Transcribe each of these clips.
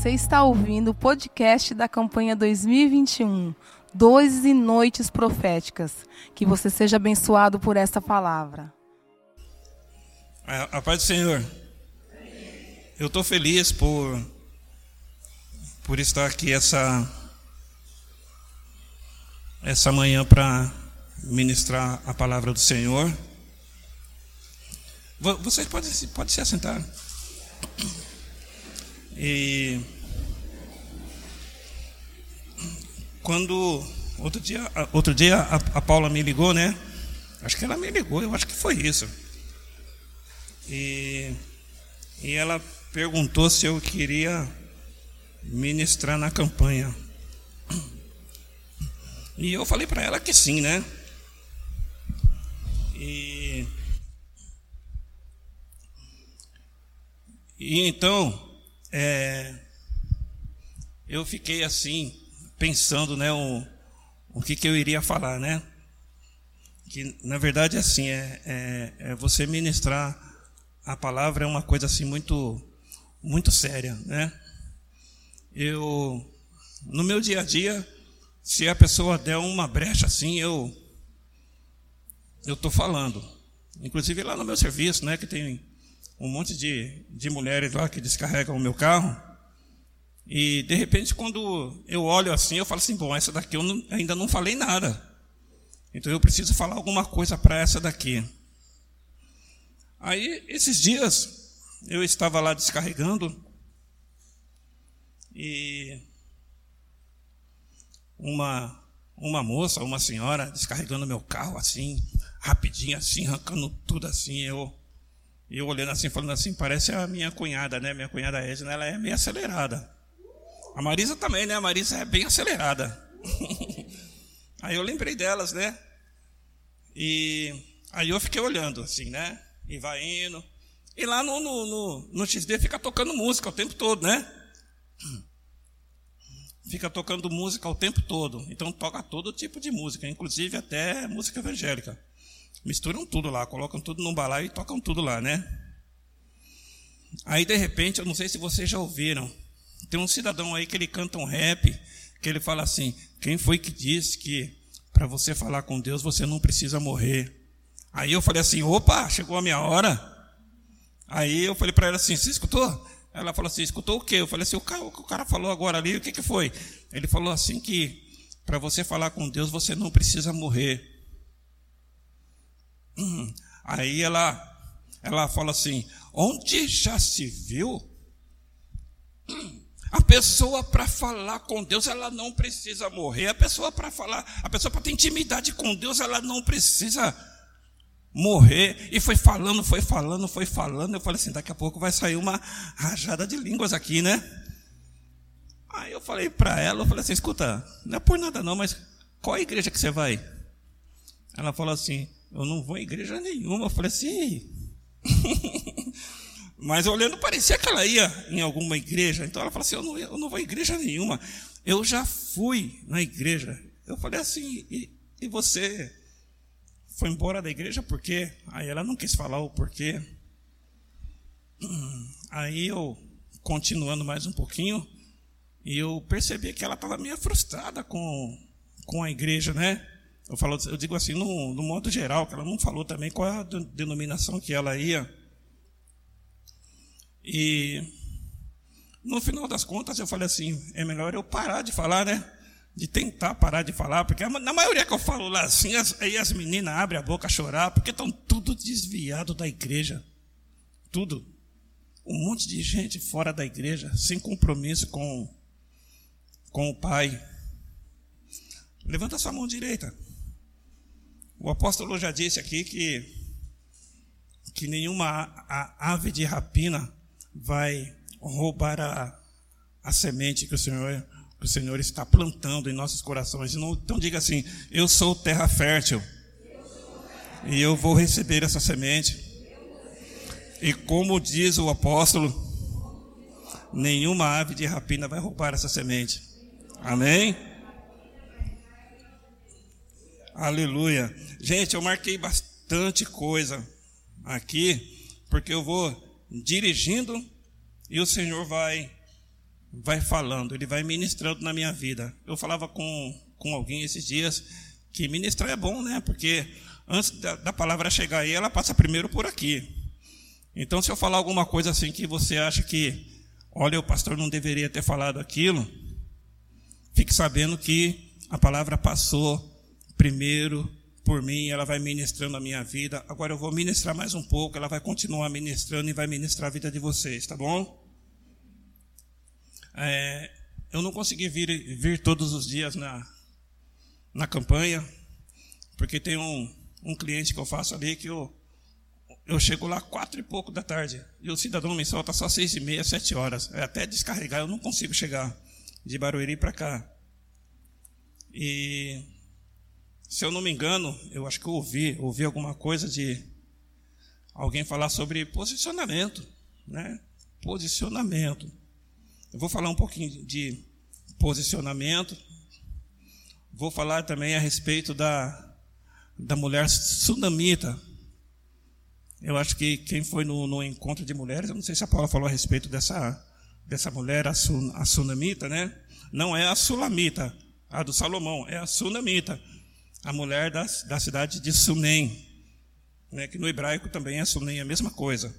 Você está ouvindo o podcast da campanha 2021, Dois e Noites Proféticas. Que você seja abençoado por esta palavra. A, a paz do Senhor. Eu estou feliz por, por estar aqui essa, essa manhã para ministrar a palavra do Senhor. Vocês podem, podem se assentar. E quando outro dia, outro dia a, a, Paula me ligou, né? Acho que ela me ligou, eu acho que foi isso. E, e ela perguntou se eu queria ministrar na campanha. E eu falei para ela que sim, né? E, e então é, eu fiquei assim, pensando, né, o, o que, que eu iria falar, né? Que na verdade é assim, é, é, é você ministrar a palavra é uma coisa assim muito, muito séria, né? Eu, no meu dia a dia, se a pessoa der uma brecha assim, eu, eu estou falando. Inclusive lá no meu serviço, né, que tem um monte de, de mulheres lá que descarregam o meu carro. E de repente, quando eu olho assim, eu falo assim: bom, essa daqui eu não, ainda não falei nada. Então eu preciso falar alguma coisa para essa daqui. Aí, esses dias, eu estava lá descarregando e uma, uma moça, uma senhora, descarregando meu carro assim, rapidinho, assim, arrancando tudo assim. Eu eu olhando assim, falando assim, parece a minha cunhada, né? Minha cunhada Edna, ela é meio acelerada. A Marisa também, né? A Marisa é bem acelerada. aí eu lembrei delas, né? E aí eu fiquei olhando, assim, né? E vai indo. E lá no, no, no, no XD fica tocando música o tempo todo, né? Fica tocando música o tempo todo. Então toca todo tipo de música, inclusive até música evangélica. Misturam tudo lá, colocam tudo num balaio e tocam tudo lá, né? Aí de repente, eu não sei se vocês já ouviram, tem um cidadão aí que ele canta um rap, que ele fala assim: quem foi que disse que para você falar com Deus você não precisa morrer? Aí eu falei assim: opa, chegou a minha hora. Aí eu falei para ela assim: você escutou? Ela falou assim: escutou o quê? Eu falei assim: o cara, o cara falou agora ali, o que, que foi? Ele falou assim: que para você falar com Deus você não precisa morrer. Hum. Aí ela, ela fala assim: onde já se viu? Hum. A pessoa para falar com Deus, ela não precisa morrer. A pessoa para falar, a pessoa para ter intimidade com Deus, ela não precisa morrer. E foi falando, foi falando, foi falando. Eu falei assim: daqui a pouco vai sair uma rajada de línguas aqui, né? Aí eu falei para ela, eu falei assim: escuta, não é por nada não, mas qual a igreja que você vai? Ela falou assim: eu não vou em igreja nenhuma. Eu falei assim. Mas olhando, parecia que ela ia em alguma igreja. Então ela falou assim: eu não, eu não vou em igreja nenhuma. Eu já fui na igreja. Eu falei assim: e, e você foi embora da igreja por quê? Aí ela não quis falar o porquê. Aí eu, continuando mais um pouquinho, eu percebi que ela estava meio frustrada com, com a igreja, né? Eu, falo, eu digo assim, no, no modo geral, que ela não falou também qual a denominação que ela ia. E no final das contas eu falei assim, é melhor eu parar de falar, né? De tentar parar de falar, porque na maioria que eu falo lá assim, as, aí as meninas abrem a boca a chorar, porque estão tudo desviado da igreja. Tudo. Um monte de gente fora da igreja, sem compromisso com, com o Pai. Levanta sua mão direita. O apóstolo já disse aqui que, que nenhuma ave de rapina vai roubar a, a semente que o Senhor que o Senhor está plantando em nossos corações. Então diga assim: eu sou terra fértil e eu vou receber essa semente. E como diz o apóstolo, nenhuma ave de rapina vai roubar essa semente. Amém? Aleluia. Gente, eu marquei bastante coisa aqui, porque eu vou dirigindo e o Senhor vai vai falando, ele vai ministrando na minha vida. Eu falava com, com alguém esses dias que ministrar é bom, né? Porque antes da, da palavra chegar aí, ela passa primeiro por aqui. Então, se eu falar alguma coisa assim que você acha que, olha, o pastor não deveria ter falado aquilo, fique sabendo que a palavra passou primeiro por mim, ela vai ministrando a minha vida. Agora eu vou ministrar mais um pouco, ela vai continuar ministrando e vai ministrar a vida de vocês, tá bom? É, eu não consegui vir, vir todos os dias na, na campanha, porque tem um, um cliente que eu faço ali que eu eu chego lá quatro e pouco da tarde. E o cidadão me solta só seis e meia, sete horas. É até descarregar, eu não consigo chegar de Barueri para cá. E se eu não me engano, eu acho que eu ouvi, ouvi alguma coisa de alguém falar sobre posicionamento, né? Posicionamento. Eu vou falar um pouquinho de posicionamento. Vou falar também a respeito da da mulher sunamita eu acho que quem foi no, no, encontro de mulheres, eu não sei se a Paula falou a respeito dessa, dessa mulher, a, sun, a sunamita, né? Não é a sulamita, a do Salomão, é a sunamita, a mulher da, da cidade de Sunem, né? que no hebraico também é Sunem, é a mesma coisa.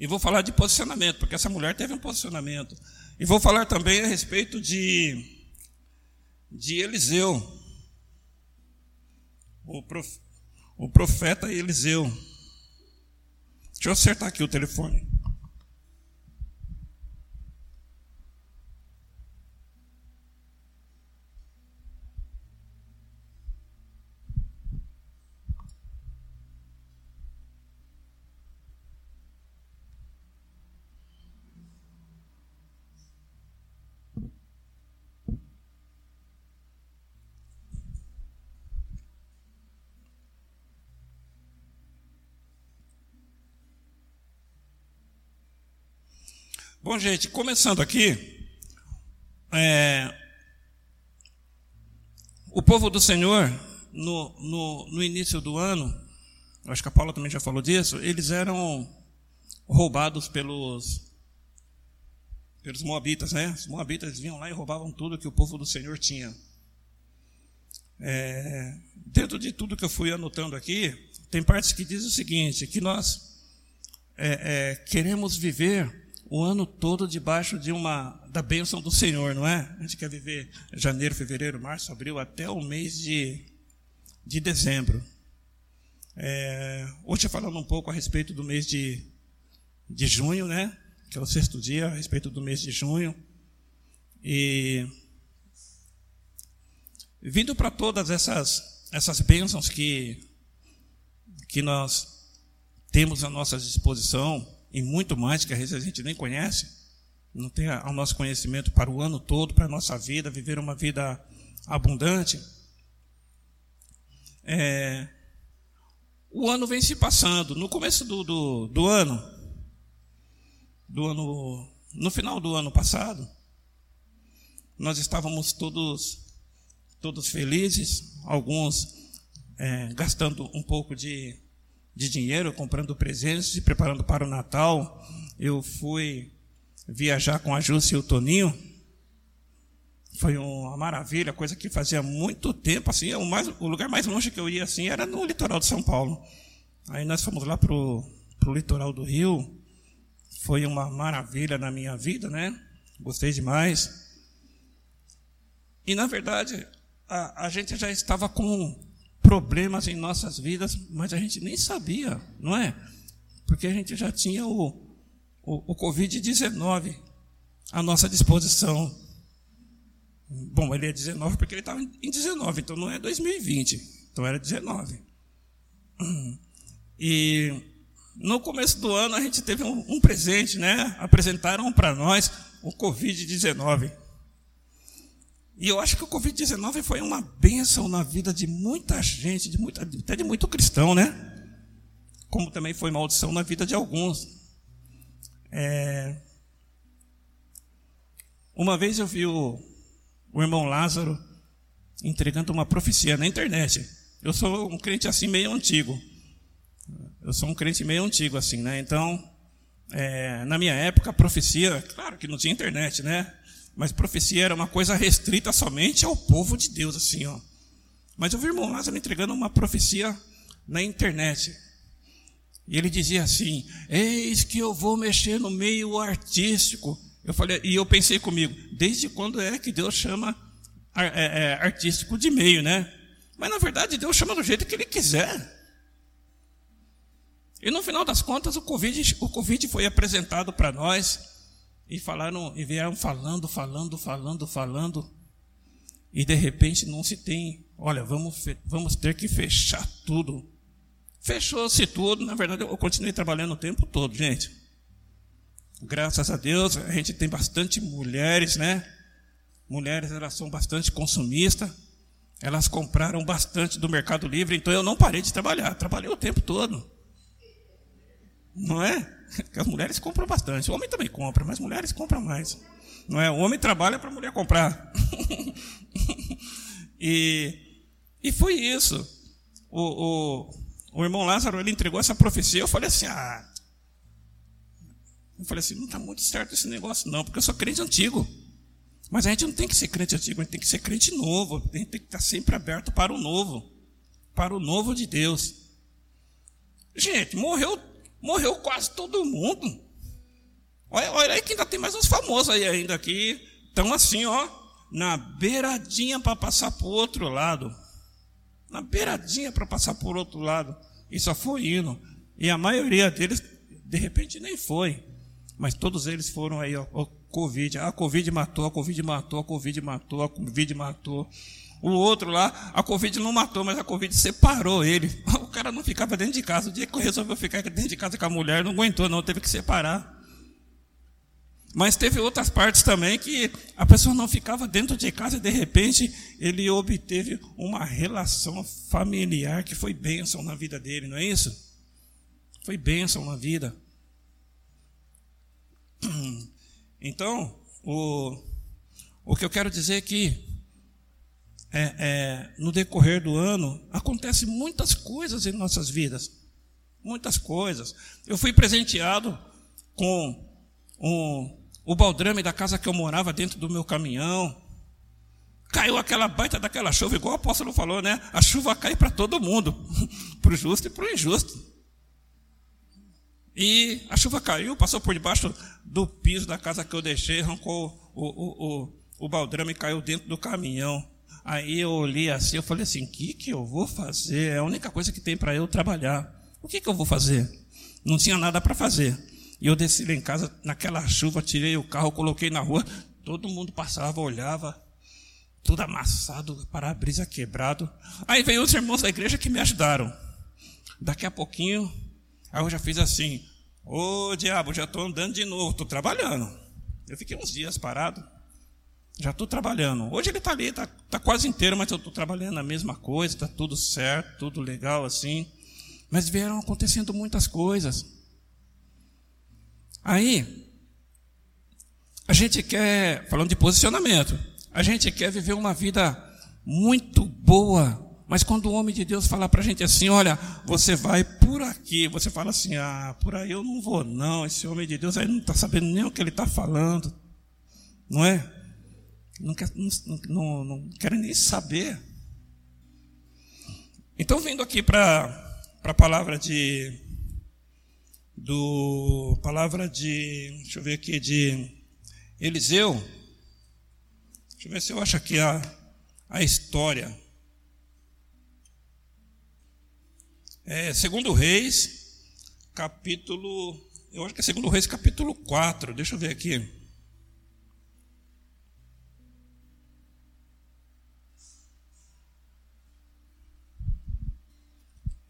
E vou falar de posicionamento, porque essa mulher teve um posicionamento. E vou falar também a respeito de, de Eliseu, o profeta o profeta Eliseu. Deixa eu acertar aqui o telefone. Bom, gente, começando aqui, é, o povo do Senhor, no, no, no, início do ano, acho que a Paula também já falou disso, eles eram roubados pelos, pelos moabitas, né? Os moabitas vinham lá e roubavam tudo que o povo do Senhor tinha. É, dentro de tudo que eu fui anotando aqui, tem partes que diz o seguinte, que nós é, é, queremos viver o ano todo debaixo de uma da bênção do Senhor, não é? A gente quer viver janeiro, fevereiro, março, abril, até o mês de, de dezembro. É, hoje falando um pouco a respeito do mês de, de junho, né? Que é o sexto dia, a respeito do mês de junho. E vindo para todas essas, essas bênçãos que, que nós temos à nossa disposição, e muito mais que às vezes a gente nem conhece, não tem ao nosso conhecimento para o ano todo, para a nossa vida, viver uma vida abundante. É, o ano vem se passando. No começo do, do, do ano, do ano, no final do ano passado, nós estávamos todos, todos felizes, alguns é, gastando um pouco de de dinheiro, comprando presentes, se preparando para o Natal. Eu fui viajar com a Júcia e o Toninho. Foi uma maravilha, coisa que fazia muito tempo, assim, o, mais, o lugar mais longe que eu ia, assim, era no litoral de São Paulo. Aí nós fomos lá pro, pro litoral do Rio. Foi uma maravilha na minha vida, né? Gostei demais. E, na verdade, a, a gente já estava com problemas em nossas vidas, mas a gente nem sabia, não é? Porque a gente já tinha o, o, o Covid-19 à nossa disposição. Bom, ele é 19 porque ele estava em 19, então não é 2020, então era 19. E no começo do ano a gente teve um, um presente, né? Apresentaram para nós o Covid-19. E eu acho que o Covid-19 foi uma bênção na vida de muita gente, de muita, até de muito cristão, né? Como também foi maldição na vida de alguns. É... Uma vez eu vi o, o irmão Lázaro entregando uma profecia na internet. Eu sou um crente assim meio antigo. Eu sou um crente meio antigo assim, né? Então, é, na minha época, a profecia, claro que não tinha internet, né? Mas profecia era uma coisa restrita somente ao povo de Deus, assim, ó. Mas eu vi o irmão Lázaro entregando uma profecia na internet. E ele dizia assim: Eis que eu vou mexer no meio artístico. Eu falei, e eu pensei comigo, desde quando é que Deus chama é, é, artístico de meio, né? Mas na verdade Deus chama do jeito que Ele quiser. E no final das contas o Covid, o COVID foi apresentado para nós e falaram, e vieram falando, falando, falando, falando. E de repente não se tem, olha, vamos, vamos ter que fechar tudo. Fechou-se tudo, na verdade eu continuei trabalhando o tempo todo, gente. Graças a Deus, a gente tem bastante mulheres, né? Mulheres, elas são bastante consumistas. Elas compraram bastante do Mercado Livre, então eu não parei de trabalhar. Trabalhei o tempo todo. Não é? As mulheres compram bastante. O homem também compra, mas mulheres compram mais. Não é? O homem trabalha para a mulher comprar. e, e foi isso. O, o, o irmão Lázaro ele entregou essa profecia. Eu falei assim: ah. Eu falei assim: não está muito certo esse negócio, não, porque eu sou crente antigo. Mas a gente não tem que ser crente antigo, a gente tem que ser crente novo. A gente tem que estar sempre aberto para o novo. Para o novo de Deus. Gente, morreu morreu quase todo mundo. Olha, olha aí que ainda tem mais uns famosos aí ainda aqui. Estão assim, ó, na beiradinha para passar para o outro lado. Na beiradinha para passar por outro lado. E só foi indo. E a maioria deles, de repente, nem foi. Mas todos eles foram aí, ó, ó Covid. Ah, a Covid matou, a Covid matou, a Covid matou, a Covid matou. O outro lá, a Covid não matou, mas a Covid separou ele. Cara não ficava dentro de casa. O dia que resolveu ficar dentro de casa com a mulher, não aguentou, não, teve que separar. Mas teve outras partes também que a pessoa não ficava dentro de casa e de repente ele obteve uma relação familiar que foi bênção na vida dele, não é isso? Foi bênção na vida. Então, o, o que eu quero dizer é que é, é, no decorrer do ano, acontecem muitas coisas em nossas vidas. Muitas coisas. Eu fui presenteado com um, o baldrame da casa que eu morava dentro do meu caminhão. Caiu aquela baita daquela chuva, igual o apóstolo falou, né? A chuva cai para todo mundo, para o justo e para o injusto. E a chuva caiu, passou por debaixo do piso da casa que eu deixei, arrancou o, o, o, o baldrame e caiu dentro do caminhão. Aí eu olhei assim, eu falei assim: o que, que eu vou fazer? É a única coisa que tem para eu trabalhar. O que, que eu vou fazer? Não tinha nada para fazer. E eu desci lá em casa, naquela chuva, tirei o carro, coloquei na rua. Todo mundo passava, olhava, tudo amassado, para-brisa quebrado. Aí veio os irmãos da igreja que me ajudaram. Daqui a pouquinho, aí eu já fiz assim: Ô diabo, já estou andando de novo, estou trabalhando. Eu fiquei uns dias parado. Já estou trabalhando. Hoje ele está ali, está tá quase inteiro, mas eu estou trabalhando a mesma coisa, está tudo certo, tudo legal assim. Mas vieram acontecendo muitas coisas. Aí, a gente quer, falando de posicionamento, a gente quer viver uma vida muito boa, mas quando o homem de Deus fala para a gente assim, olha, você vai por aqui, você fala assim, ah, por aí eu não vou não, esse homem de Deus aí não está sabendo nem o que ele está falando, não é? Não, quer, não, não, não querem nem saber. Então, vindo aqui para a palavra de. Do. Palavra de. Deixa eu ver aqui, de Eliseu. Deixa eu ver se eu acho aqui a, a história. É, segundo Reis, capítulo. Eu acho que é segundo Reis, capítulo 4. Deixa eu ver aqui.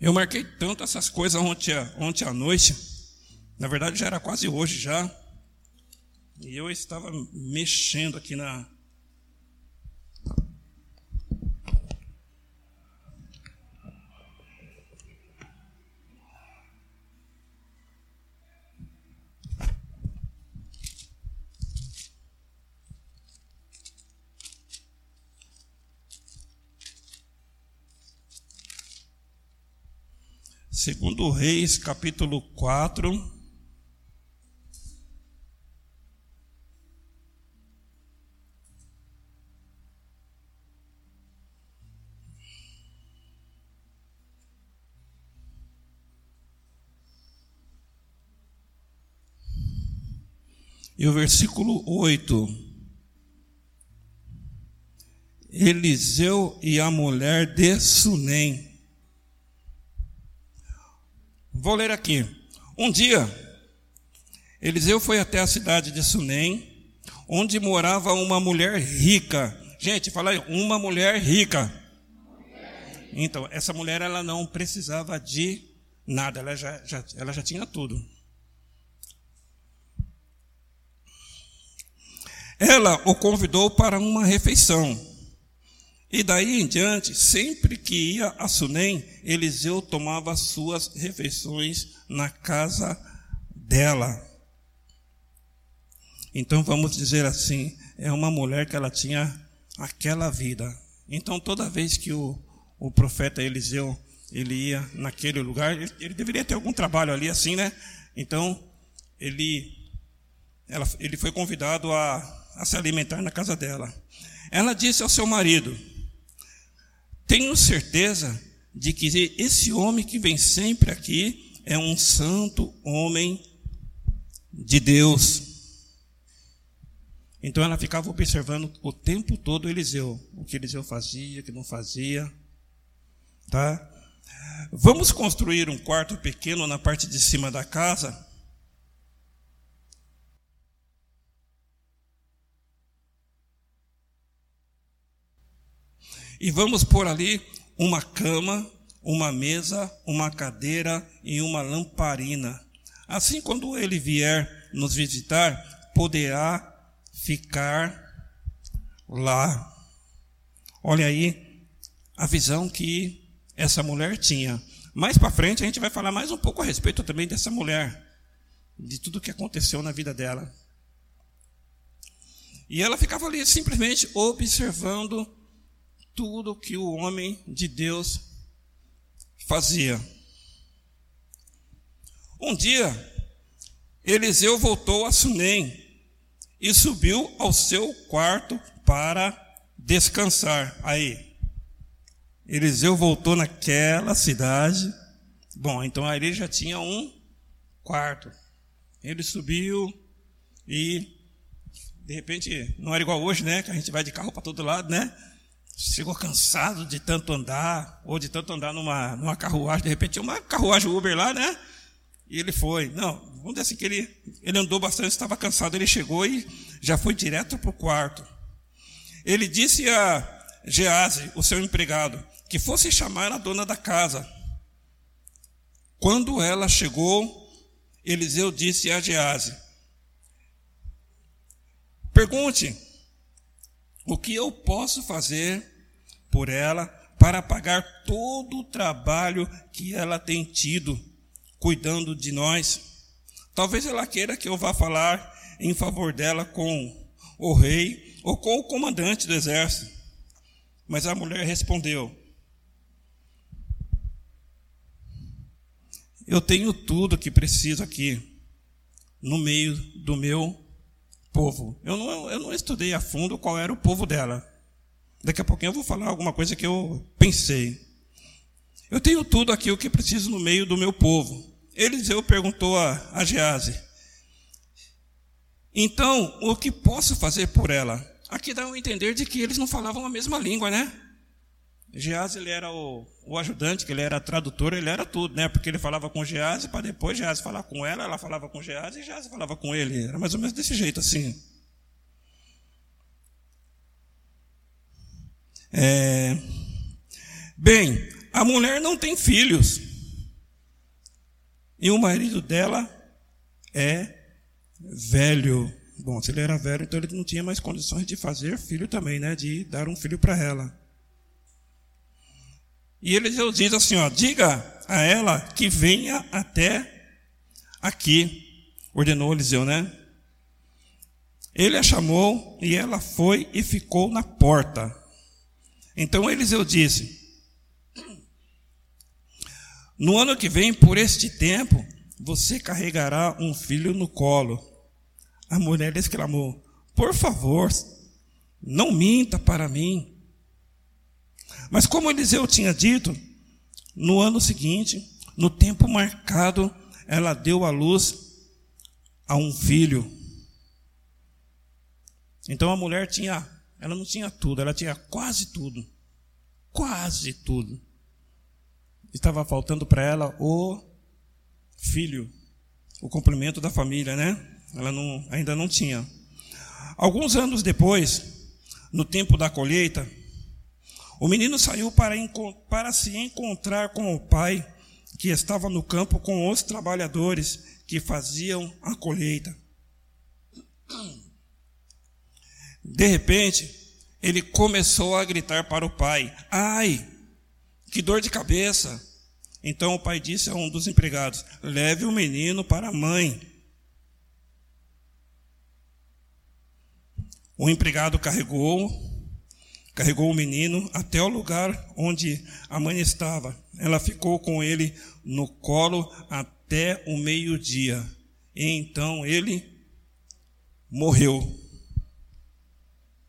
Eu marquei tanto essas coisas ontem, ontem à noite. Na verdade, já era quase hoje já. E eu estava mexendo aqui na, Segundo Reis, capítulo 4. E o versículo 8. Eliseu e a mulher de Sunem. Vou ler aqui. Um dia, Eliseu foi até a cidade de Sunem, onde morava uma mulher rica. Gente, fala aí, uma mulher rica. Então, essa mulher ela não precisava de nada, ela já, já, ela já tinha tudo. Ela o convidou para uma refeição. E daí em diante, sempre que ia a Sunem, Eliseu tomava suas refeições na casa dela. Então vamos dizer assim, é uma mulher que ela tinha aquela vida. Então toda vez que o, o profeta Eliseu ele ia naquele lugar, ele, ele deveria ter algum trabalho ali assim, né? Então ele ela, ele foi convidado a, a se alimentar na casa dela. Ela disse ao seu marido: Tenho certeza de que esse homem que vem sempre aqui é um santo homem de Deus. Então ela ficava observando o tempo todo Eliseu, o que Eliseu fazia, o que não fazia, tá? Vamos construir um quarto pequeno na parte de cima da casa. E vamos pôr ali uma cama, uma mesa, uma cadeira e uma lamparina. Assim, quando ele vier nos visitar, poderá ficar lá. Olha aí a visão que essa mulher tinha. Mais para frente a gente vai falar mais um pouco a respeito também dessa mulher, de tudo que aconteceu na vida dela. E ela ficava ali simplesmente observando tudo que o homem de Deus fazia. Um dia, Eliseu voltou a Sunem e subiu ao seu quarto para descansar. Aí, Eliseu voltou naquela cidade. Bom, então aí ele já tinha um quarto. Ele subiu e, de repente, não era igual hoje, né? Que a gente vai de carro para todo lado, né? Chegou cansado de tanto andar, ou de tanto andar numa, numa carruagem, de repente uma carruagem Uber lá, né? E ele foi. Não, vamos dizer assim que ele, ele andou bastante, estava cansado. Ele chegou e já foi direto para o quarto. Ele disse a Gease, o seu empregado, que fosse chamar a dona da casa. Quando ela chegou, Eliseu disse a Gease: Pergunte, o que eu posso fazer por ela para pagar todo o trabalho que ela tem tido cuidando de nós. Talvez ela queira que eu vá falar em favor dela com o rei ou com o comandante do exército. Mas a mulher respondeu: Eu tenho tudo que preciso aqui, no meio do meu povo. Eu não, eu não estudei a fundo qual era o povo dela. Daqui a pouquinho eu vou falar alguma coisa que eu pensei. Eu tenho tudo aqui o que preciso no meio do meu povo. Eliseu perguntou a, a Gease: Então, o que posso fazer por ela? Aqui dá um entender de que eles não falavam a mesma língua, né? Gease ele era o, o ajudante, que ele era tradutor, ele era tudo, né? Porque ele falava com Gease para depois Gease falar com ela, ela falava com Gease e Gease falava com ele. Era mais ou menos desse jeito assim. É... Bem, a mulher não tem filhos. E o marido dela é velho. Bom, se ele era velho, então ele não tinha mais condições de fazer filho também, né? De dar um filho para ela. E ele diz assim: ó, diga a ela que venha até aqui. Ordenou Eliseu, né? Ele a chamou e ela foi e ficou na porta. Então Eliseu disse: no ano que vem, por este tempo, você carregará um filho no colo. A mulher exclamou: Por favor, não minta para mim. Mas como Eliseu tinha dito, no ano seguinte, no tempo marcado, ela deu à luz a um filho. Então a mulher tinha, ela não tinha tudo, ela tinha quase tudo. Quase tudo. Estava faltando para ela o filho, o complemento da família, né? Ela não, ainda não tinha. Alguns anos depois, no tempo da colheita, o menino saiu para, para se encontrar com o pai, que estava no campo com os trabalhadores que faziam a colheita. De repente, ele começou a gritar para o pai: Ai, que dor de cabeça! Então o pai disse a um dos empregados: Leve o menino para a mãe. O empregado carregou, carregou o menino até o lugar onde a mãe estava. Ela ficou com ele no colo até o meio-dia. E então ele morreu.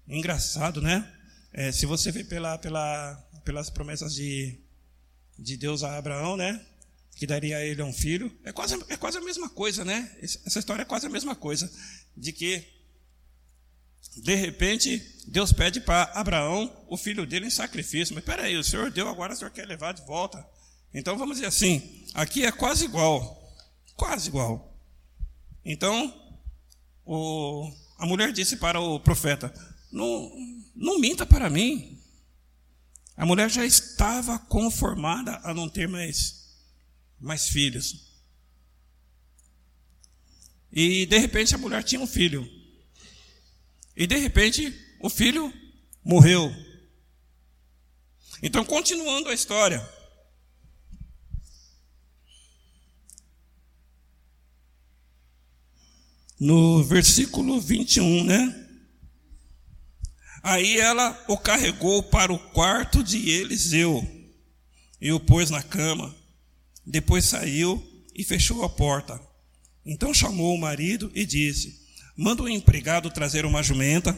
Engraçado, né? É, se você vê pela, pela, pelas promessas de, de Deus a Abraão, né? Que daria a ele um filho. É quase, é quase a mesma coisa, né? Essa história é quase a mesma coisa. De que, de repente, Deus pede para Abraão o filho dele em sacrifício. Mas peraí, o Senhor deu, agora o Senhor quer levar de volta. Então vamos dizer assim: aqui é quase igual. Quase igual. Então, o, a mulher disse para o profeta: não, não minta para mim. A mulher já estava conformada a não ter mais, mais filhos. E de repente a mulher tinha um filho. E de repente o filho morreu. Então, continuando a história. No versículo 21, né? Aí ela o carregou para o quarto de Eliseu e o pôs na cama. Depois saiu e fechou a porta. Então chamou o marido e disse: Manda o empregado trazer uma jumenta.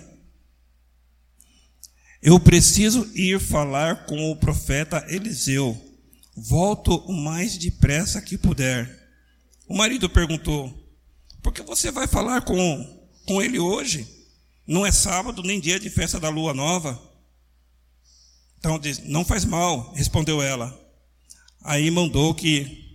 Eu preciso ir falar com o profeta Eliseu. Volto o mais depressa que puder. O marido perguntou: Por que você vai falar com, com ele hoje? Não é sábado nem dia de festa da lua nova. Então diz: Não faz mal, respondeu ela. Aí mandou que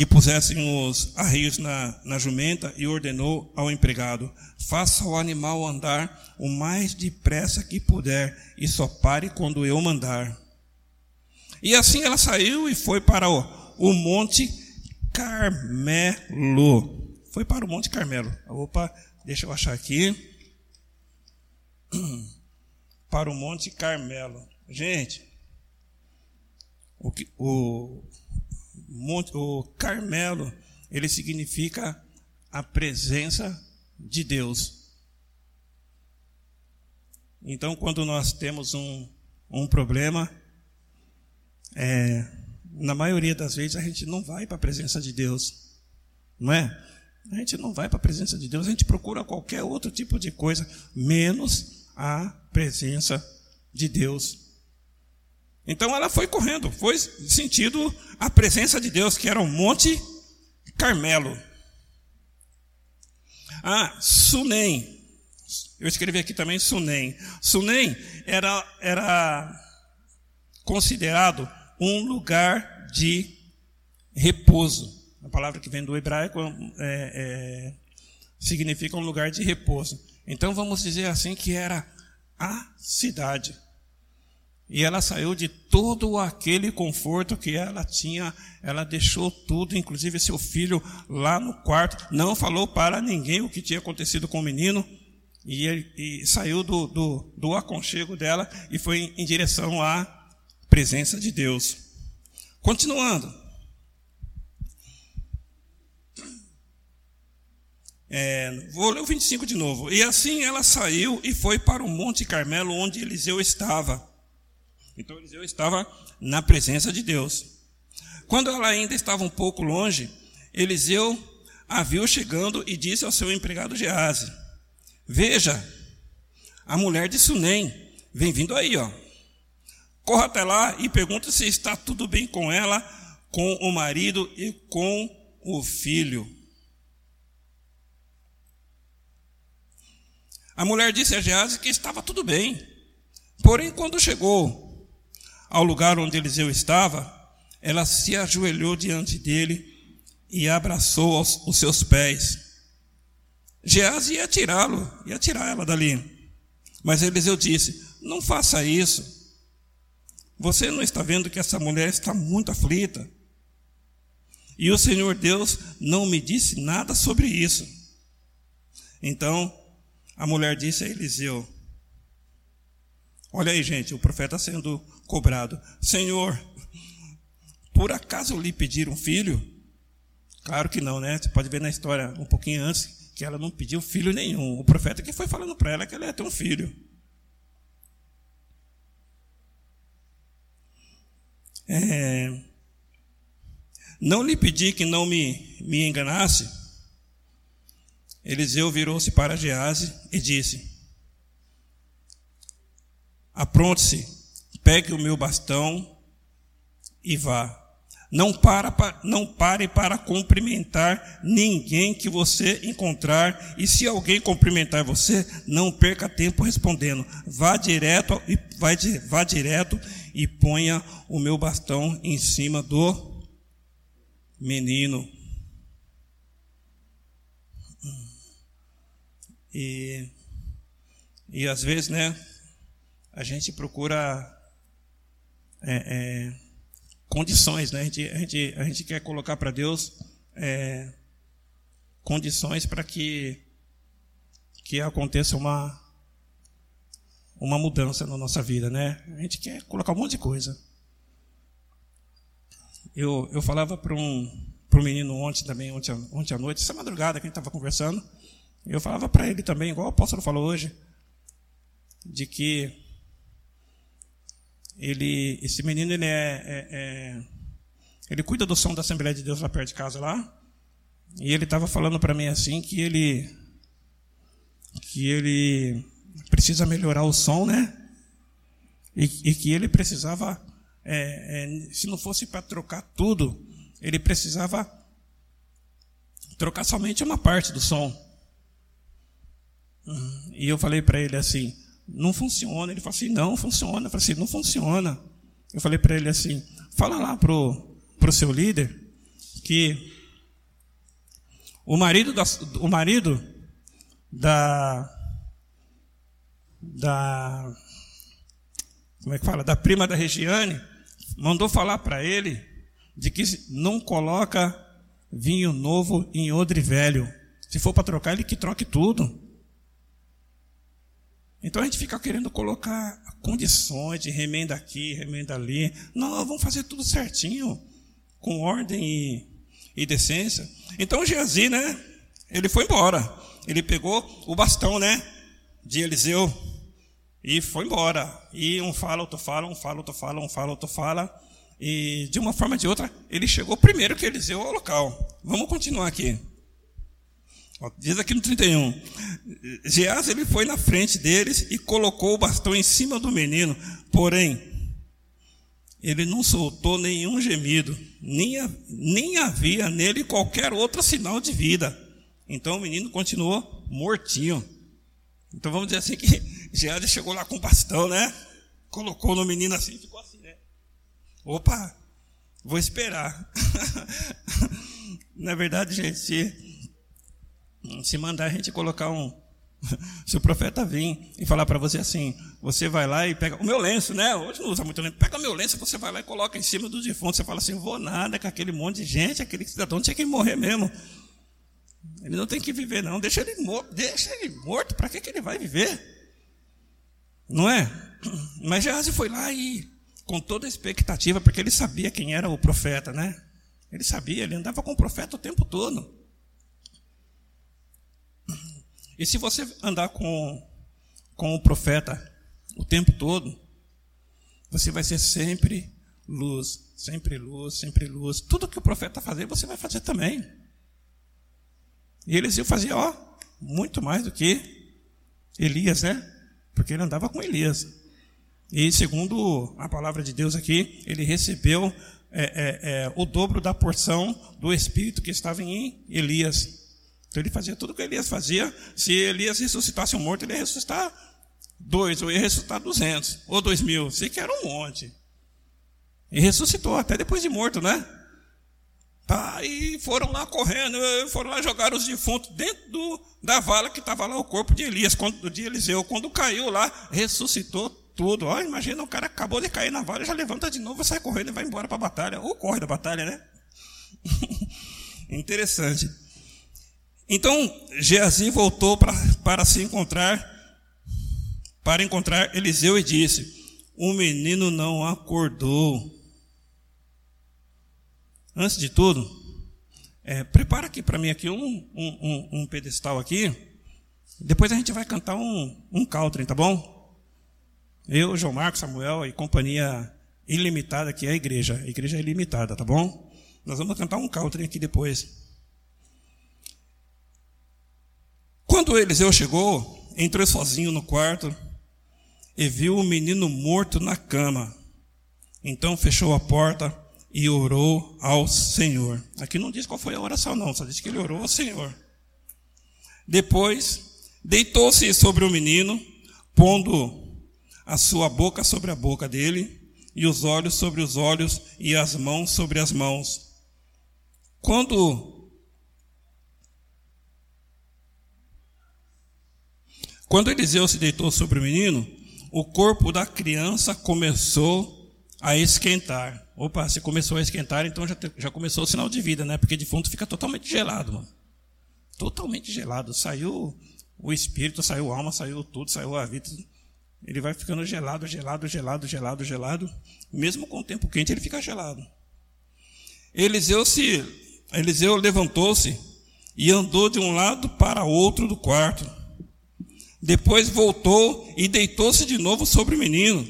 que pusessem os arreios na, na jumenta e ordenou ao empregado: faça o animal andar o mais depressa que puder e só pare quando eu mandar. E assim ela saiu e foi para o, o Monte Carmelo foi para o Monte Carmelo. Opa, deixa eu achar aqui. Para o Monte Carmelo. Gente, o, o, Monte, o Carmelo, ele significa a presença de Deus. Então, quando nós temos um, um problema, é, na maioria das vezes a gente não vai para a presença de Deus, não é? A gente não vai para a presença de Deus, a gente procura qualquer outro tipo de coisa, menos a presença de Deus. Então ela foi correndo, foi sentido a presença de Deus, que era o Monte Carmelo. Ah, Sunem. Eu escrevi aqui também Sunem. Sunem era, era considerado um lugar de repouso. A palavra que vem do hebraico é, é, significa um lugar de repouso. Então vamos dizer assim que era a cidade. E ela saiu de todo aquele conforto que ela tinha, ela deixou tudo, inclusive seu filho lá no quarto, não falou para ninguém o que tinha acontecido com o menino, e, e saiu do, do, do aconchego dela e foi em direção à presença de Deus. Continuando. É, vou ler o 25 de novo. E assim ela saiu e foi para o Monte Carmelo, onde Eliseu estava. Então Eliseu estava na presença de Deus. Quando ela ainda estava um pouco longe, Eliseu a viu chegando e disse ao seu empregado Gease: Veja, a mulher de Sunem vem vindo aí, ó. Corra até lá e pergunta se está tudo bem com ela, com o marido e com o filho. A mulher disse a Geazi que estava tudo bem. Porém, quando chegou ao lugar onde Eliseu estava, ela se ajoelhou diante dele e abraçou os, seus pés. Geazi ia tirá-lo, ia tirar ela dali. Mas Eliseu disse: Não faça isso. Você não está vendo que essa mulher está muito aflita? E o Senhor Deus não me disse nada sobre isso. Então a mulher disse a Eliseu: Olha aí, gente, o profeta sendo cobrado: Senhor, por acaso lhe pedir um filho? Claro que não, né? Você pode ver na história um pouquinho antes que ela não pediu filho nenhum. O profeta que foi falando para ela que ela ia ter um filho. É, não lhe pedi que não me, me enganasse. Eliseu virou-se para Gease e disse: Apronte-se, pegue o meu bastão e vá. Não, para, não pare para cumprimentar ninguém que você encontrar, e se alguém cumprimentar você, não perca tempo respondendo. Vá direto e vai, vá direto e ponha o meu bastão em cima do menino. E, e às vezes, né, a gente procura é, é, condições, né? A gente, a gente, a gente quer colocar para Deus é, condições para que, que aconteça uma, uma mudança na nossa vida, né? A gente quer colocar um monte de coisa. Eu, eu falava para um, para um menino ontem também, ontem, ontem à noite, essa madrugada que a gente estava conversando, eu falava para ele também, igual o apóstolo falou hoje, de que ele, esse menino ele é, é, é, ele cuida do som da Assembleia de Deus lá perto de casa lá. E ele estava falando para mim assim que ele que ele precisa melhorar o som, né? E, e que ele precisava, é, é, se não fosse para trocar tudo, ele precisava trocar somente uma parte do som. E eu falei para ele assim: não funciona. Ele falou assim, não funciona. Eu falei assim, não funciona. Eu falei para ele assim, fala lá pro, pro seu líder que o marido da, o marido da da como é que fala da prima da Regiane mandou falar para ele de que não coloca vinho novo em odre velho. Se for para trocar, ele que troque tudo. Então a gente fica querendo colocar condições de remenda aqui, remenda ali. Não, vamos fazer tudo certinho, com ordem e, e decência. Então Geazi, né? Ele foi embora. Ele pegou o bastão, né? De Eliseu e foi embora. E um fala, outro fala, um fala, outro fala, um fala, outro fala. E de uma forma ou de outra, ele chegou primeiro que Eliseu ao local. Vamos continuar aqui. Diz aqui no 31. Geás ele foi na frente deles e colocou o bastão em cima do menino, porém ele não soltou nenhum gemido, nem, nem havia nele qualquer outro sinal de vida. Então o menino continuou mortinho. Então vamos dizer assim que Geás chegou lá com o bastão, né? Colocou no menino assim, ficou assim, né? Opa, vou esperar. Na verdade, gente, se mandar a gente colocar um. Se o profeta vir e falar para você assim, você vai lá e pega o meu lenço, né? Hoje não usa muito lenço. Pega o meu lenço, você vai lá e coloca em cima do defunto. Você fala assim, vou nada com aquele monte de gente, aquele cidadão tinha que morrer mesmo. Ele não tem que viver, não. Deixa ele morto. Deixa ele morto. Para que, que ele vai viver? Não é? Mas Geazi foi lá e, com toda a expectativa, porque ele sabia quem era o profeta, né? Ele sabia, ele andava com o profeta o tempo todo. E se você andar com, com o profeta o tempo todo, você vai ser sempre luz, sempre luz, sempre luz. Tudo que o profeta fazer, você vai fazer também. E eles iam fazer, ó, muito mais do que Elias, né? Porque ele andava com Elias. E segundo a palavra de Deus aqui, ele recebeu é, é, é, o dobro da porção do Espírito que estava em Elias. Então ele fazia tudo o que Elias fazia. Se Elias ressuscitasse um morto, ele ia ressuscitar dois, ou ia ressuscitar duzentos, ou dois mil. Sei que era um monte. E ressuscitou, até depois de morto, né? Tá, e foram lá correndo, foram lá jogar os defuntos dentro do, da vala que estava lá o corpo de Elias, quando, de Eliseu. Quando caiu lá, ressuscitou tudo. Ó, imagina, o cara acabou de cair na vala, já levanta de novo, sai correndo e vai embora para a batalha. Ou corre da batalha, né? Interessante. Então, Geazi voltou pra, para se encontrar, para encontrar Eliseu e disse: O menino não acordou. Antes de tudo, é, prepara aqui para mim aqui um, um, um, pedestal aqui. Depois a gente vai cantar um, um country, tá bom? Eu, João Marcos, Samuel e companhia ilimitada que é a igreja. A igreja ilimitada, tá bom? Nós vamos cantar um country aqui depois. Quando Eliseu chegou, entrou sozinho no quarto e viu o menino morto na cama. Então fechou a porta e orou ao Senhor. Aqui não diz qual foi a oração, não, só diz que ele orou ao Senhor. Depois, deitou-se sobre o menino, pondo a sua boca sobre a boca dele, e os olhos sobre os olhos, e as mãos sobre as mãos. Quando Quando Eliseu se deitou sobre o menino, o corpo da criança começou a esquentar. Opa, se começou a esquentar, então já, te, já começou o sinal de vida, né? Porque defunto fica totalmente gelado, mano. Totalmente gelado. Saiu o espírito, saiu a alma, saiu tudo, saiu a vida. Ele vai ficando gelado, gelado, gelado, gelado, gelado. Mesmo com o tempo quente, ele fica gelado. Eliseu se Eliseu levantou-se e andou de um lado para outro do quarto. Depois voltou e deitou-se de novo sobre o menino.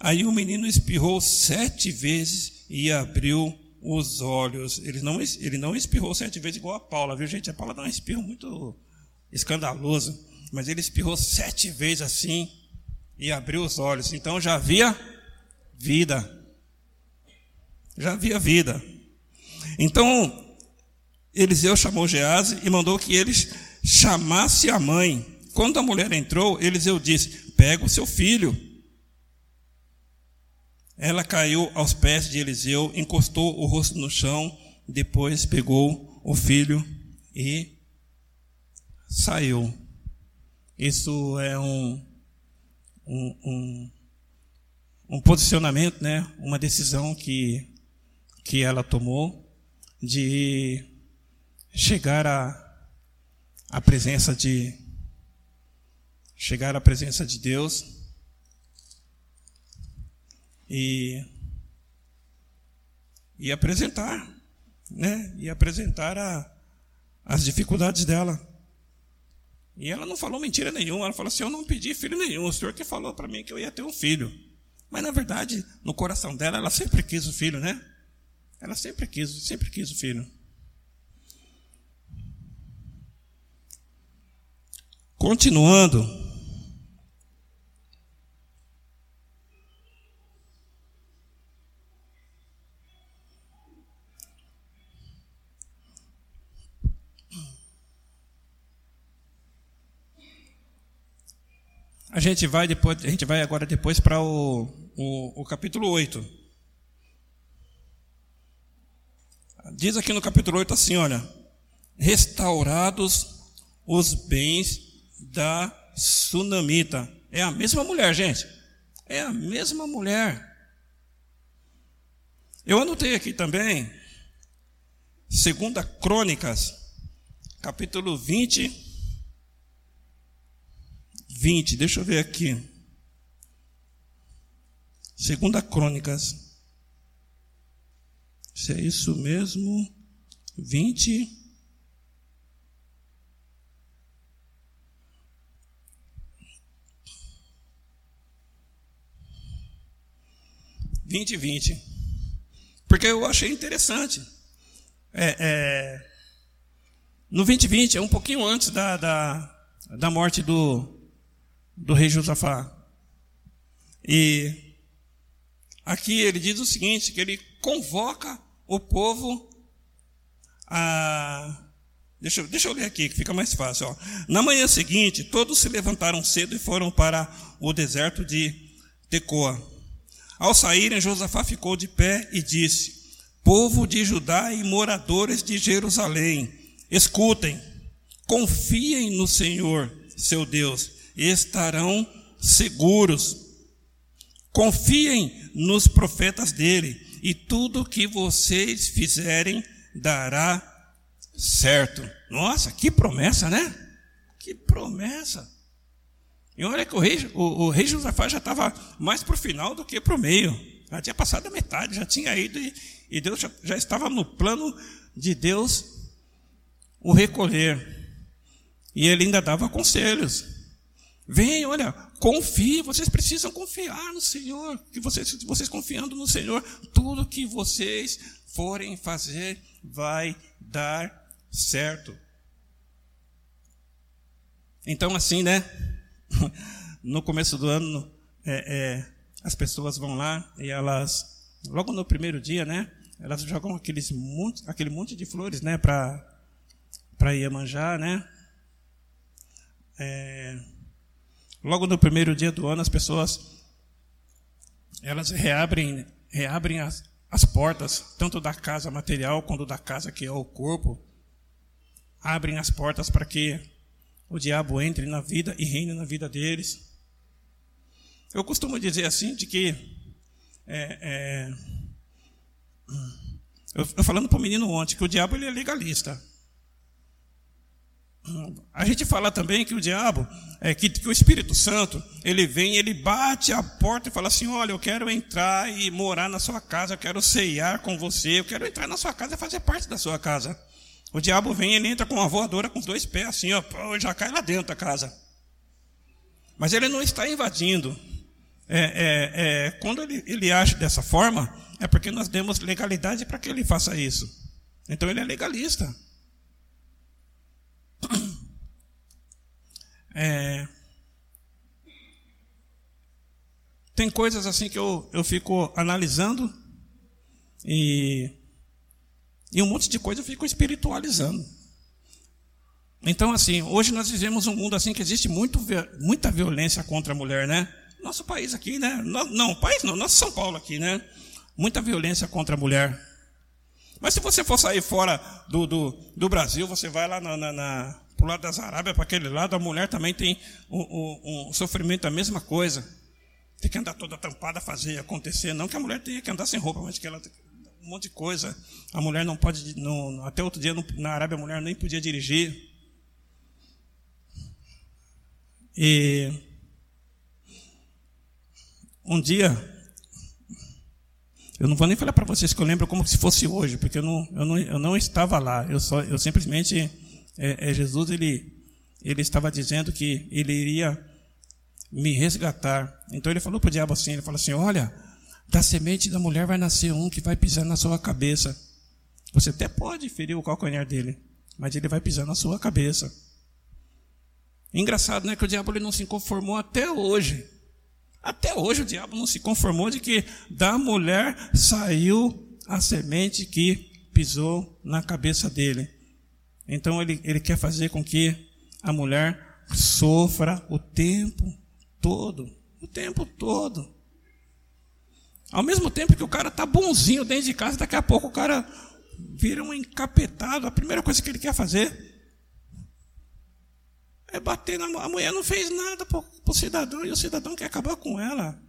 Aí o menino espirrou sete vezes e abriu os olhos. Ele não, ele não espirrou sete vezes igual a Paula, viu, gente? A Paula dá um espirro muito escandaloso. Mas ele espirrou sete vezes assim e abriu os olhos. Então já havia vida. Já havia vida. Então, Eliseu chamou Gease e mandou que eles chamasse a mãe. Quando a mulher entrou, Eliseu disse: Pega o seu filho. Ela caiu aos pés de Eliseu, encostou o rosto no chão, depois pegou o filho e saiu. Isso é um, um, um, um posicionamento, né? uma decisão que, que ela tomou de chegar à, à presença de chegar à presença de Deus e, e apresentar, né? E apresentar a, as dificuldades dela. E ela não falou mentira nenhuma, ela falou assim: Eu não pedi filho nenhum, o senhor que falou para mim que eu ia ter um filho. Mas na verdade, no coração dela, ela sempre quis o filho, né? Ela sempre quis, sempre quis o filho. Continuando, A gente vai depois, a gente vai agora depois para o, o, o capítulo 8. Diz aqui no capítulo 8 assim, olha, restaurados os bens da sunamita. É a mesma mulher, gente. É a mesma mulher. Eu anotei aqui também, segunda Crônicas, capítulo 20, 20, deixa eu ver aqui. Segunda Crônicas. Se é isso mesmo, 20. Vinte e vinte. Porque eu achei interessante. É, é, no 2020, é um pouquinho antes da, da, da morte do, do rei Josafá. E aqui ele diz o seguinte, que ele convoca o povo a, Deixa, deixa eu ler aqui, que fica mais fácil. Ó. Na manhã seguinte, todos se levantaram cedo e foram para o deserto de Tecoa. Ao saírem, Josafá ficou de pé e disse: Povo de Judá e moradores de Jerusalém, escutem, confiem no Senhor, seu Deus, e estarão seguros. Confiem nos profetas dele, e tudo que vocês fizerem dará certo. Nossa, que promessa, né? Que promessa. E olha que o rei, o, o rei Josafá já estava mais para o final do que para o meio. Já tinha passado a metade, já tinha ido e, e Deus já, já estava no plano de Deus o recolher. E ele ainda dava conselhos. Vem, olha, confie, vocês precisam confiar no Senhor. Que vocês, vocês confiando no Senhor, tudo que vocês forem fazer vai dar certo. Então, assim, né? No começo do ano, é, é, as pessoas vão lá e elas, logo no primeiro dia, né? Elas jogam aqueles monte, aquele monte de flores, né? Para para Iemanjá, né? É, logo no primeiro dia do ano, as pessoas elas reabrem, reabrem as, as portas, tanto da casa material quanto da casa que é o corpo, abrem as portas para que o diabo entre na vida e reine na vida deles. Eu costumo dizer assim, de que é, é, eu, eu falando para o menino ontem que o diabo ele é legalista. A gente fala também que o diabo, é, que, que, o Espírito Santo, ele vem, ele bate a porta e fala assim: Olha, eu quero entrar e morar na sua casa, eu quero ceiar com você, eu quero entrar na sua casa e fazer parte da sua casa. O diabo vem, ele entra com uma voadora com dois pés, assim, ó, já cai lá dentro da casa. Mas ele não está invadindo. É, é, é, quando ele, ele age dessa forma, é porque nós demos legalidade para que ele faça isso. Então ele é legalista. É, tem coisas assim que eu, eu fico analisando e, e um monte de coisa fico espiritualizando. Então, assim, hoje nós vivemos um mundo assim que existe muito, muita violência contra a mulher, né? Nosso país aqui, né? Não, não, país não, nosso São Paulo aqui, né? Muita violência contra a mulher. Mas se você for sair fora do, do, do Brasil, você vai lá na, na, na para o lado das Arábias, para aquele lado, a mulher também tem um, um, um sofrimento, a mesma coisa. Tem que andar toda tampada, fazer acontecer. Não que a mulher tenha que andar sem roupa, mas que ela um monte de coisa. A mulher não pode, não, até outro dia na Arábia a mulher nem podia dirigir. E um dia, eu não vou nem falar para vocês que eu lembro como se fosse hoje, porque eu não, eu não, eu não estava lá. Eu só, eu simplesmente é, é, Jesus ele, ele estava dizendo que ele iria me resgatar. Então ele falou para o diabo assim, ele falou assim, olha, da semente da mulher vai nascer um que vai pisar na sua cabeça. Você até pode ferir o calcanhar dele, mas ele vai pisar na sua cabeça. Engraçado, né, que o diabo ele não se conformou até hoje. Até hoje o diabo não se conformou de que da mulher saiu a semente que pisou na cabeça dele. Então ele, ele quer fazer com que a mulher sofra o tempo todo. O tempo todo. Ao mesmo tempo que o cara está bonzinho dentro de casa, daqui a pouco o cara vira um encapetado. A primeira coisa que ele quer fazer é bater na mulher. A mulher não fez nada para o cidadão e o cidadão quer acabar com ela.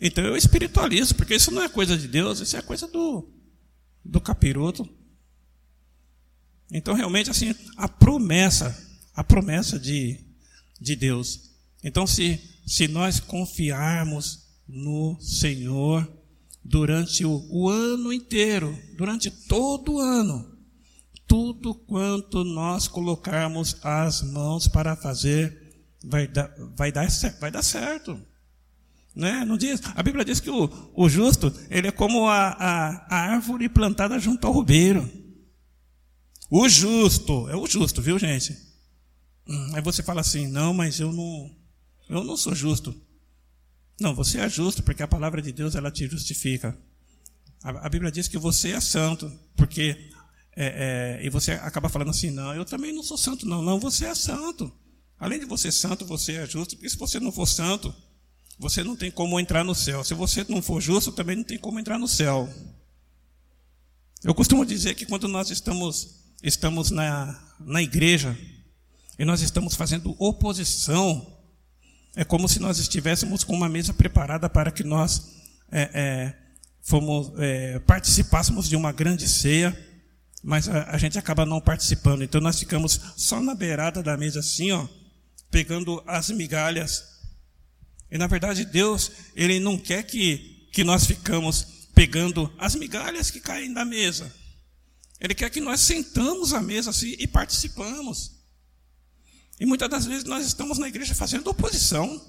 Então eu espiritualizo, porque isso não é coisa de Deus, isso é coisa do, do capiroto. Então, realmente, assim, a promessa, a promessa de, de Deus. Então, se, se nós confiarmos no Senhor durante o, o ano inteiro, durante todo o ano, tudo quanto nós colocarmos as mãos para fazer, vai dar, vai dar, vai dar certo. Né? Não diz, a Bíblia diz que o, o justo ele é como a, a, a árvore plantada junto ao rubeiro. O justo, é o justo, viu, gente? Hum, aí você fala assim: não, mas eu não, eu não sou justo. Não, você é justo porque a palavra de Deus ela te justifica. A, a Bíblia diz que você é santo, porque é, é, e você acaba falando assim: não, eu também não sou santo, não. Não, você é santo. Além de você santo, você é justo, porque se você não for santo, você não tem como entrar no céu. Se você não for justo, também não tem como entrar no céu. Eu costumo dizer que quando nós estamos, estamos na, na igreja e nós estamos fazendo oposição, é como se nós estivéssemos com uma mesa preparada para que nós é, é, fomos, é, participássemos de uma grande ceia, mas a, a, gente acaba não participando. Então nós ficamos só na beirada da mesa assim, ó, pegando as migalhas. E na verdade Deus, Ele não quer que, que nós ficamos pegando as migalhas que caem da mesa. Ele quer que nós sentamos à mesa assim e participamos. E muitas das vezes nós estamos na igreja fazendo oposição.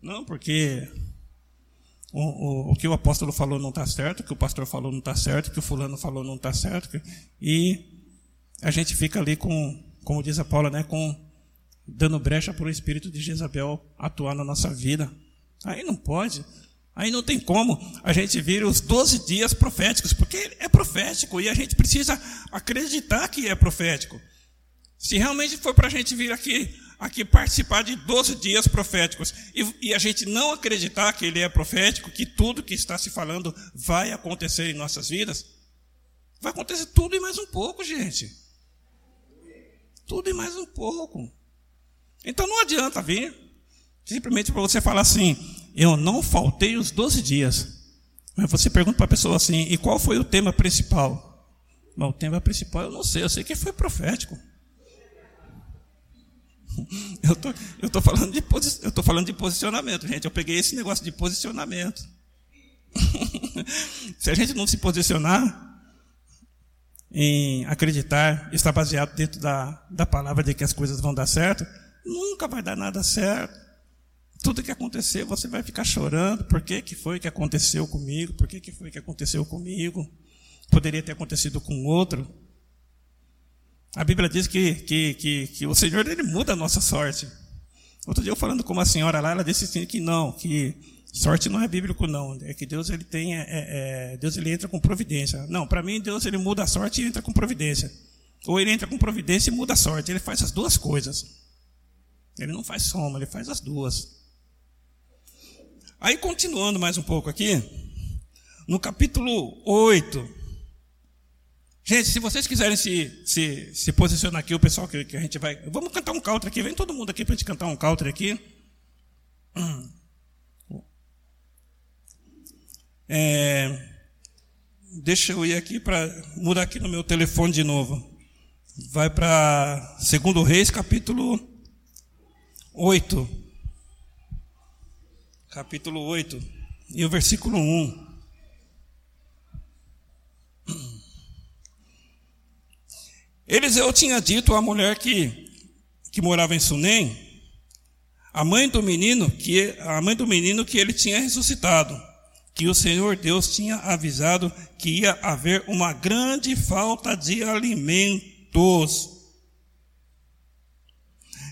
Não, porque o, o, o que o apóstolo falou não está certo, o que o pastor falou não está certo, o que o fulano falou não está certo. E a gente fica ali com, como diz a Paula, né, com dando brecha para o espírito de Jezabel atuar na nossa vida. Aí não pode. Aí não tem como a gente vir os 12 dias proféticos, porque é profético e a gente precisa acreditar que é profético. Se realmente for para a gente vir aqui, aqui participar de 12 dias proféticos e, e, a gente não acreditar que ele é profético, que tudo que está se falando vai acontecer em nossas vidas, vai acontecer tudo e mais um pouco, gente. Tudo e mais um pouco. Então não adianta vir simplesmente para você falar assim: eu não faltei os 12 dias. Mas você pergunta para a pessoa assim: e qual foi o tema principal? Bom, o tema principal eu não sei, eu sei que foi profético. Eu tô, eu tô falando de eu tô falando de posicionamento, gente. Eu peguei esse negócio de posicionamento. se a gente não se posicionar em acreditar, estar baseado dentro da, da palavra de que as coisas vão dar certo, nunca vai dar nada certo. Tudo que acontecer, você vai ficar chorando. Por que, que foi que aconteceu comigo? Por que, que foi que aconteceu comigo? Poderia ter acontecido com outro. A Bíblia diz que, que, que, que o Senhor ele muda a nossa sorte. Outro dia eu falando com uma senhora lá, ela disse assim que não, que sorte não é bíblico não, é que Deus ele tem, é, é, Deus ele entra com providência. Não, para mim Deus ele muda a sorte e entra com providência. Ou ele entra com providência e muda a sorte. Ele faz as duas coisas. Ele não faz soma, ele faz as duas. Aí, continuando mais um pouco aqui, no capítulo 8. Gente, se vocês quiserem se, se, se posicionar aqui, o pessoal que, que a gente vai. Vamos cantar um country aqui, vem todo mundo aqui para a gente cantar um country aqui. É, deixa eu ir aqui para mudar aqui no meu telefone de novo. Vai para segundo Reis, capítulo 8 capítulo 8, e o versículo 1. Eliseu tinha dito à mulher que, que morava em Sunem, a mãe do menino que a mãe do menino que ele tinha ressuscitado, que o Senhor Deus tinha avisado que ia haver uma grande falta de alimentos.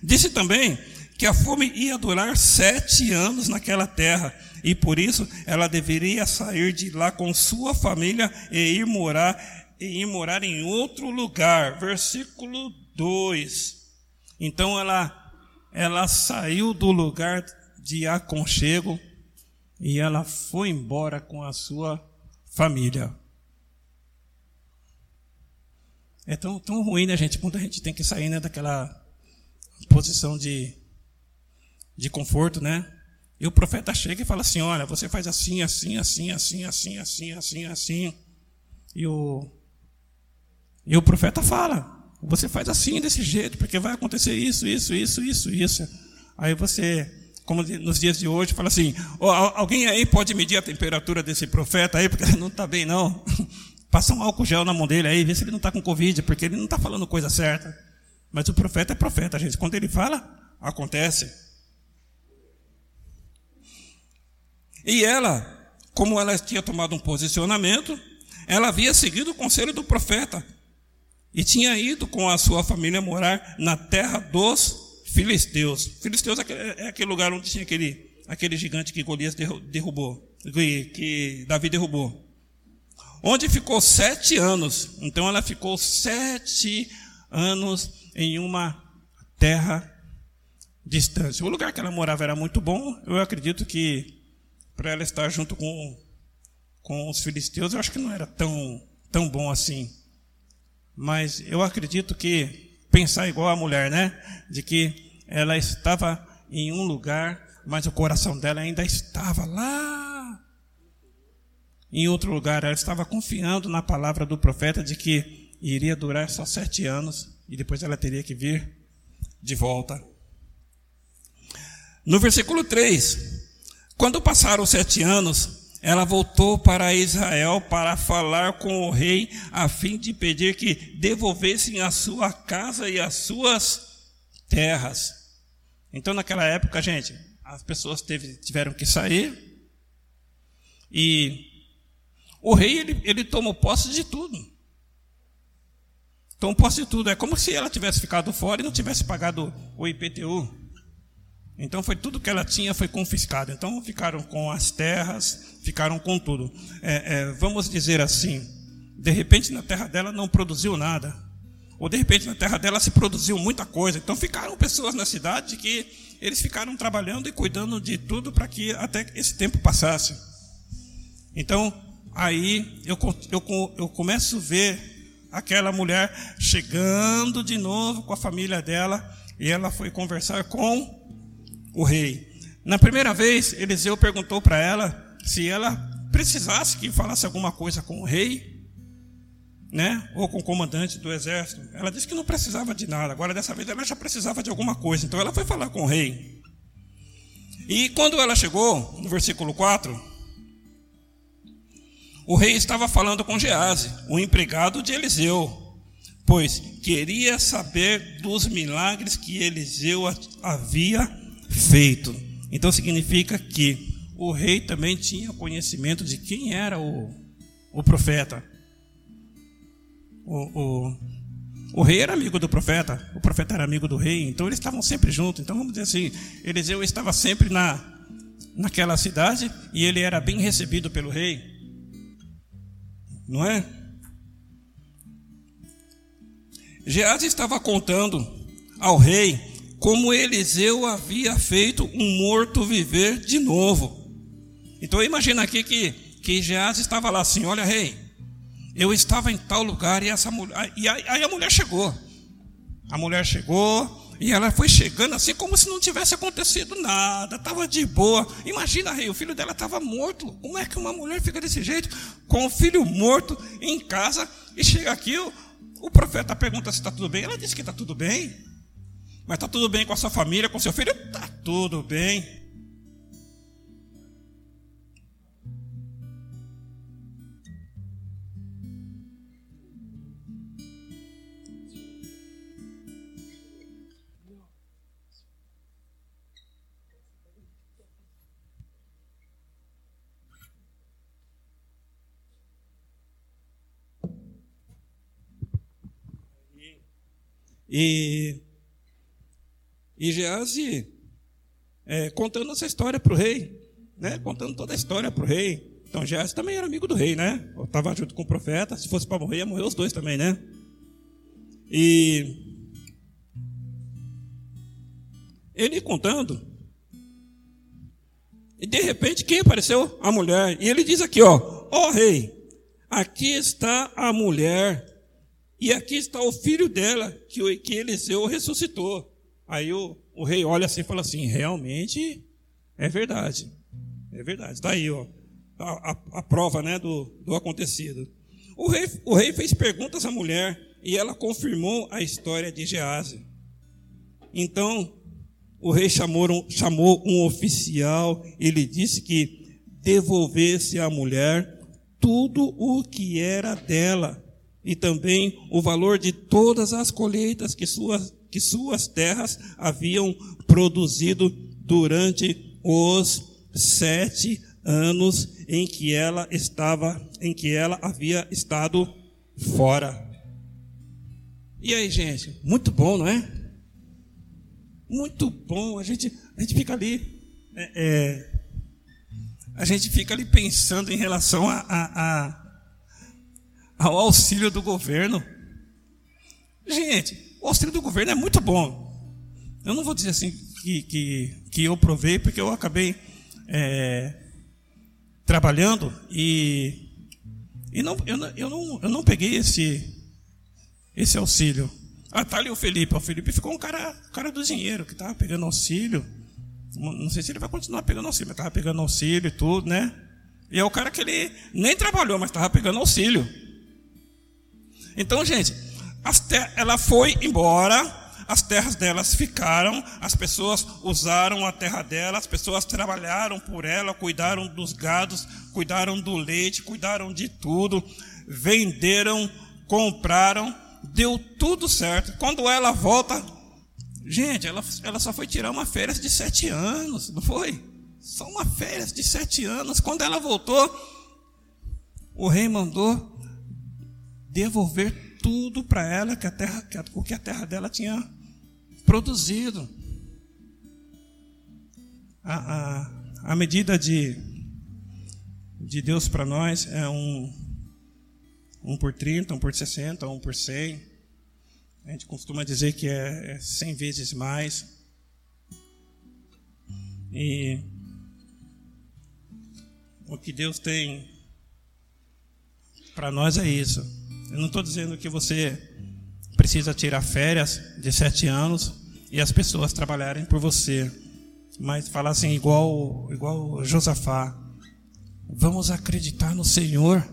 Disse também que a fome ia durar sete anos naquela terra e por isso ela deveria sair de lá com sua família e ir morar e ir morar em outro lugar. Versículo 2. Então ela ela saiu do lugar de aconchego e ela foi embora com a sua família. É tão, tão ruim, né, gente? Quando a gente tem que sair né, daquela posição de de conforto, né? E o profeta chega e fala assim: olha, você faz assim, assim, assim, assim, assim, assim, assim, assim. E o, e o profeta fala: você faz assim, desse jeito, porque vai acontecer isso, isso, isso, isso, isso. Aí você, como nos dias de hoje, fala assim: oh, alguém aí pode medir a temperatura desse profeta aí, porque ele não está bem, não. Passa um álcool gel na mão dele aí, vê se ele não está com Covid, porque ele não está falando coisa certa. Mas o profeta é profeta, gente. Quando ele fala, acontece. E ela, como ela tinha tomado um posicionamento, ela havia seguido o conselho do profeta e tinha ido com a sua família morar na terra dos filisteus. Filisteus é, é aquele lugar onde tinha aquele, aquele gigante que Golias derrubou, que Davi derrubou. onde ficou sete anos. Então ela ficou sete anos em uma terra distante. O lugar que ela morava era muito bom. Eu acredito que para ela estar junto com, com os filisteus, eu acho que não era tão, tão bom assim. Mas eu acredito que pensar igual a mulher, né? De que ela estava em um lugar, mas o coração dela ainda estava lá em outro lugar. Ela estava confiando na palavra do profeta de que iria durar só sete anos e depois ela teria que vir de volta. No versículo 3, quando passaram sete anos, ela voltou para Israel para falar com o rei, a fim de pedir que devolvessem a sua casa e as suas terras. Então, naquela época, gente, as pessoas teve, tiveram que sair e o rei ele, ele tomou posse de tudo. Tomou posse de tudo. É como se ela tivesse ficado fora e não tivesse pagado o IPTU. Então foi tudo que ela tinha foi confiscado. Então ficaram com as terras, ficaram com tudo. É, é, vamos dizer assim, de repente na terra dela não produziu nada, ou de repente na terra dela se produziu muita coisa. Então ficaram pessoas na cidade que eles ficaram trabalhando e cuidando de tudo para que até esse tempo passasse. Então aí eu, eu, eu começo a ver aquela mulher chegando de novo com a família dela e ela foi conversar com o rei. Na primeira vez, Eliseu perguntou para ela se ela precisasse que falasse alguma coisa com o rei, né? Ou com o comandante do exército. Ela disse que não precisava de nada. Agora dessa vez ela já precisava de alguma coisa. Então ela foi falar com o rei. E quando ela chegou, no versículo 4, o rei estava falando com Gease, o empregado de Eliseu, pois queria saber dos milagres que Eliseu havia feito. Então significa que o rei também tinha conhecimento de quem era o, o profeta. O, o, o rei era amigo do profeta, o profeta era amigo do rei, então eles estavam sempre juntos. Então vamos dizer assim, Eliseu estava sempre na, naquela cidade e ele era bem recebido pelo rei. Não é? Geazi estava contando ao rei como Eliseu havia feito um morto viver de novo. Então imagina aqui que, que Geás estava lá assim, olha rei, eu estava em tal lugar e essa mulher, e aí a mulher chegou. A mulher chegou e ela foi chegando assim como se não tivesse acontecido nada, estava de boa. Imagina, rei, o filho dela estava morto. Como é que uma mulher fica desse jeito com o filho morto em casa e chega aqui o, o profeta pergunta se está tudo bem. Ela disse que está tudo bem. Mas está tudo bem com a sua família, com seu filho? Está tudo bem. E e Geazi é, contando essa história para o rei, né? contando toda a história para o rei. Então Geazi também era amigo do rei, né? Estava junto com o profeta. Se fosse para morrer, ia morrer os dois também, né? E ele contando, e de repente quem apareceu? A mulher. E ele diz aqui, ó, ó rei, aqui está a mulher, e aqui está o filho dela, que, que Eliseu ressuscitou. Aí o, o rei olha assim e fala assim: realmente é verdade. É verdade. Está aí, ó, a, a, a, prova né, do, do acontecido. O rei, o rei fez perguntas à mulher e ela confirmou a história de Gease. Então, o rei chamou, chamou um oficial e lhe disse que devolvesse à mulher tudo o que era dela e também o valor de todas as colheitas que suas que suas terras haviam produzido durante os sete anos em que ela estava, em que ela havia estado fora. E aí, gente, muito bom, não é? Muito bom. A gente, a gente fica ali, é, é, a gente fica ali pensando em relação a, a, a, ao auxílio do governo. Gente, o auxílio do governo é muito bom. Eu não vou dizer assim que, que, que eu provei, porque eu acabei é, trabalhando e, e não, eu, eu, não, eu não peguei esse, esse auxílio. Ah, tá ali o Felipe. O Felipe ficou um cara, cara do dinheiro, que estava pegando auxílio. Não sei se ele vai continuar pegando auxílio, mas estava pegando auxílio e tudo, né? E é o cara que ele nem trabalhou, mas estava pegando auxílio. Então, gente, ela foi embora, as terras delas ficaram, as pessoas usaram a terra dela, as pessoas trabalharam por ela, cuidaram dos gados, cuidaram do leite, cuidaram de tudo, venderam, compraram, deu tudo certo. Quando ela volta, gente, ela, ela só foi tirar uma férias de sete anos, não foi? Só uma férias de sete anos. Quando ela voltou, o rei mandou devolver tudo para ela que a terra, que a, o que a terra dela tinha produzido. A, a, a medida de, de Deus para nós é um, um por 30, um por 60, um por 100. A gente costuma dizer que é, é 100 vezes mais. E o que Deus tem para nós é isso. Eu não estou dizendo que você precisa tirar férias de sete anos e as pessoas trabalharem por você, mas falar assim igual igual Josafá. Vamos acreditar no Senhor.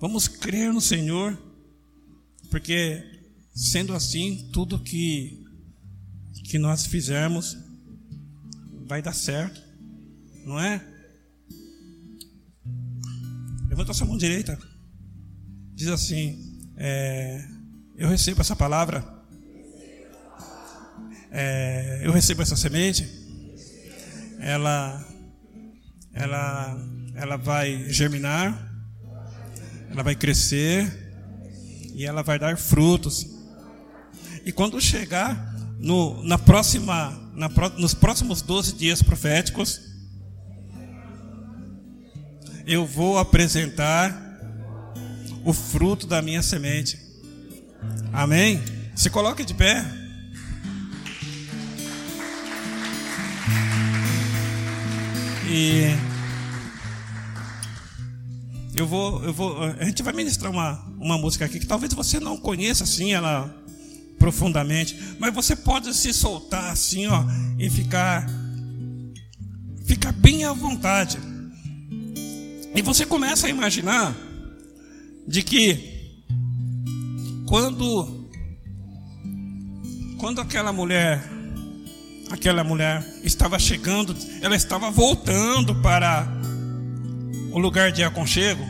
Vamos crer no Senhor, porque sendo assim, tudo que que nós fizermos vai dar certo, não é? Levanta a sua mão direita. Diz assim: é, Eu recebo essa palavra. É, eu recebo essa semente. Ela, ela, ela vai germinar. Ela vai crescer. E ela vai dar frutos. E quando chegar no, na próxima, na, nos próximos 12 dias proféticos, eu vou apresentar o fruto da minha semente. Amém? Se coloque de pé. E eu vou, eu vou, a gente vai ministrar uma, uma música aqui que talvez você não conheça assim ela profundamente, mas você pode se soltar assim, ó, e ficar ficar bem à vontade. E você começa a imaginar de que quando quando aquela mulher aquela mulher estava chegando, ela estava voltando para o lugar de aconchego.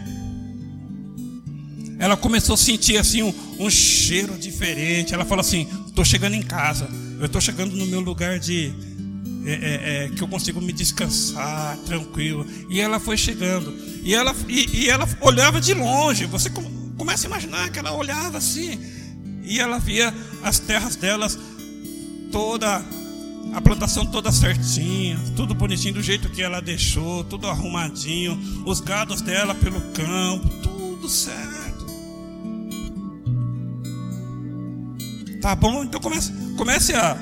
Ela começou a sentir assim um, um cheiro diferente. Ela falou assim: "Estou chegando em casa. Eu estou chegando no meu lugar de é, é, é, que eu consigo me descansar tranquilo. E ela foi chegando. E ela, e, e ela olhava de longe. Você começa a imaginar que ela olhava assim. E ela via as terras delas toda a plantação toda certinha, tudo bonitinho do jeito que ela deixou, tudo arrumadinho, os gados dela pelo campo, tudo certo. Tá bom? Então comece, comece a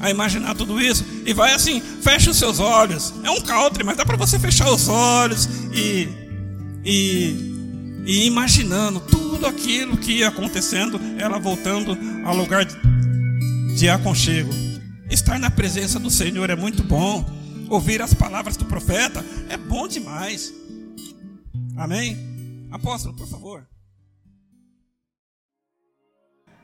a imaginar tudo isso e vai assim, fecha os seus olhos. É um country, mas dá para você fechar os olhos e, e, e imaginando tudo aquilo que ia acontecendo, ela voltando ao lugar de, aconchego. Estar na presença do Senhor é muito bom. Ouvir as palavras do profeta é bom demais. Amém? Apóstolo, por favor.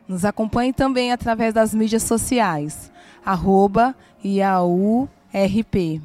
Nos acompanhe também através das mídias sociais arroba IAURP.